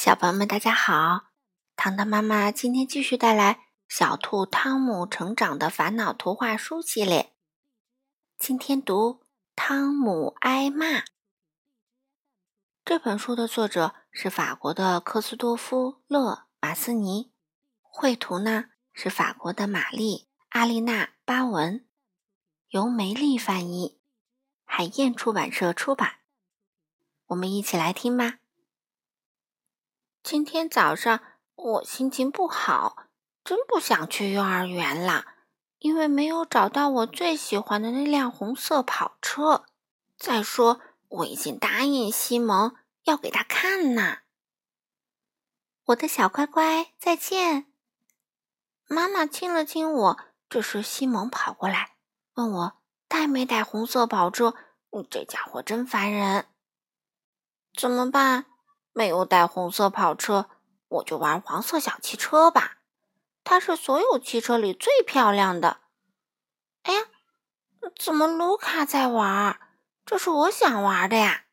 小朋友们，大家好！糖糖妈妈今天继续带来《小兔汤姆成长的烦恼》图画书系列。今天读《汤姆挨骂》这本书的作者是法国的科斯多夫·勒马斯尼，绘图呢是法国的玛丽·阿丽娜·巴文，由梅丽翻译，海燕出版社出版。我们一起来听吧。今天早上我心情不好，真不想去幼儿园了，因为没有找到我最喜欢的那辆红色跑车。再说，我已经答应西蒙要给他看呢。我的小乖乖，再见。妈妈亲了亲我。这时，西蒙跑过来问我带没带红色跑车。你这家伙真烦人。怎么办？没有带红色跑车，我就玩黄色小汽车吧。它是所有汽车里最漂亮的。哎呀，怎么卢卡在玩？这是我想玩的呀！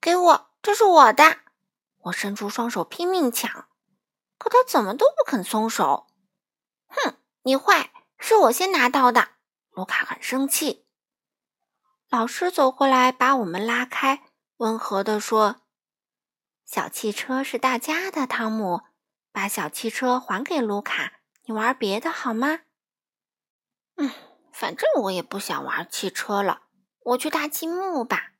给我，这是我的！我伸出双手拼命抢，可他怎么都不肯松手。哼，你坏，是我先拿到的。卢卡很生气。老师走过来把我们拉开，温和地说。小汽车是大家的，汤姆，把小汽车还给卢卡，你玩别的好吗？嗯，反正我也不想玩汽车了，我去搭积木吧。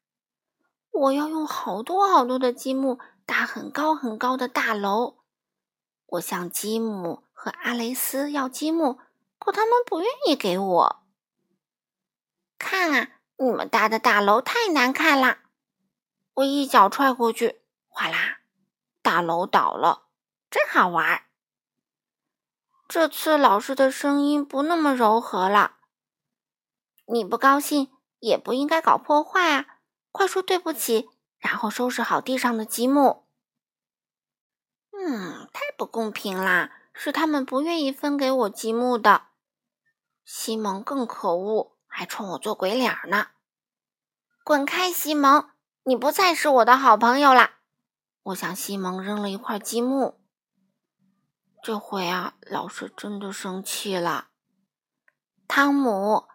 我要用好多好多的积木搭很高很高的大楼。我向吉姆和阿雷斯要积木，可他们不愿意给我。看啊，你们搭的大楼太难看了！我一脚踹过去。哗啦！大楼倒了，真好玩。这次老师的声音不那么柔和了。你不高兴也不应该搞破坏啊！快说对不起，然后收拾好地上的积木。嗯，太不公平啦！是他们不愿意分给我积木的。西蒙更可恶，还冲我做鬼脸呢。滚开，西蒙！你不再是我的好朋友啦！我向西蒙扔了一块积木。这回啊，老师真的生气了。汤姆，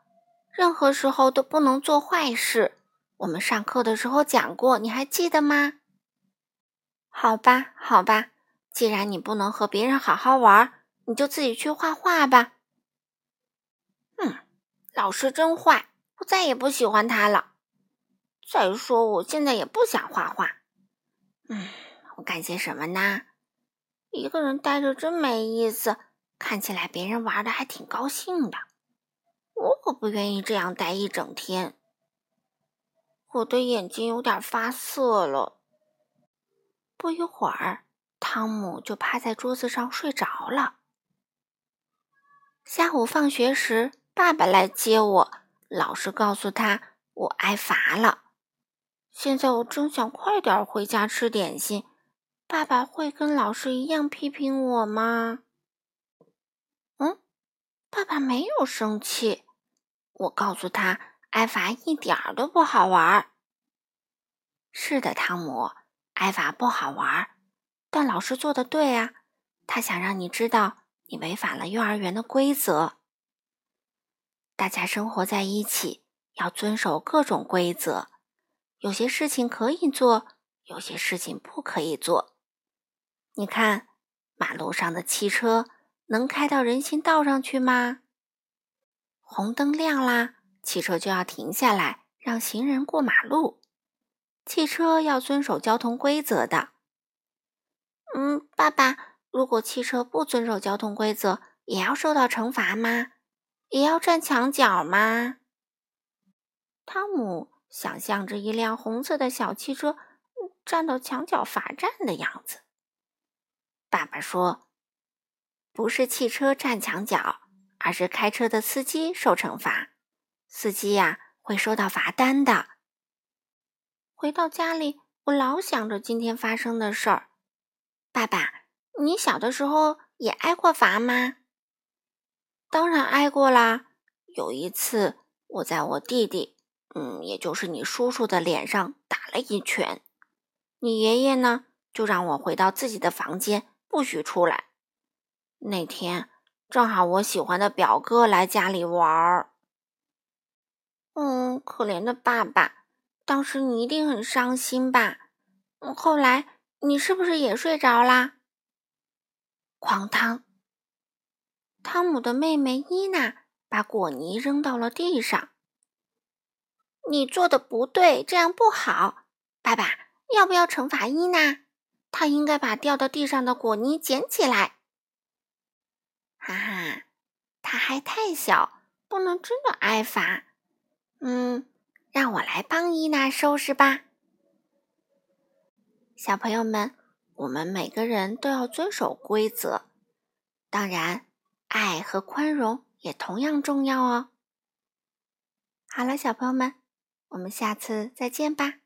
任何时候都不能做坏事。我们上课的时候讲过，你还记得吗？好吧，好吧，既然你不能和别人好好玩，你就自己去画画吧。嗯，老师真坏，我再也不喜欢他了。再说，我现在也不想画画。嗯，我干些什么呢？一个人待着真没意思。看起来别人玩的还挺高兴的，我可不愿意这样待一整天。我的眼睛有点发涩了。不一会儿，汤姆就趴在桌子上睡着了。下午放学时，爸爸来接我，老师告诉他我挨罚了。现在我真想快点回家吃点心。爸爸会跟老师一样批评我吗？嗯，爸爸没有生气。我告诉他，挨罚一点儿都不好玩。是的，汤姆，挨罚不好玩，但老师做的对啊。他想让你知道，你违反了幼儿园的规则。大家生活在一起，要遵守各种规则。有些事情可以做，有些事情不可以做。你看，马路上的汽车能开到人行道上去吗？红灯亮啦，汽车就要停下来让行人过马路。汽车要遵守交通规则的。嗯，爸爸，如果汽车不遵守交通规则，也要受到惩罚吗？也要站墙角吗？汤姆。想象着一辆红色的小汽车站到墙角罚站的样子。爸爸说：“不是汽车站墙角，而是开车的司机受惩罚。司机呀，会收到罚单的。”回到家里，我老想着今天发生的事儿。爸爸，你小的时候也挨过罚吗？当然挨过啦。有一次，我在我弟弟。嗯，也就是你叔叔的脸上打了一拳，你爷爷呢，就让我回到自己的房间，不许出来。那天正好我喜欢的表哥来家里玩儿。嗯，可怜的爸爸，当时你一定很伤心吧？后来你是不是也睡着啦？哐当！汤姆的妹妹伊娜把果泥扔到了地上。你做的不对，这样不好。爸爸，要不要惩罚伊娜？她应该把掉到地上的果泥捡起来。哈哈，她还太小，不能真的挨罚。嗯，让我来帮伊娜收拾吧。小朋友们，我们每个人都要遵守规则，当然，爱和宽容也同样重要哦。好了，小朋友们，我们下次再见吧。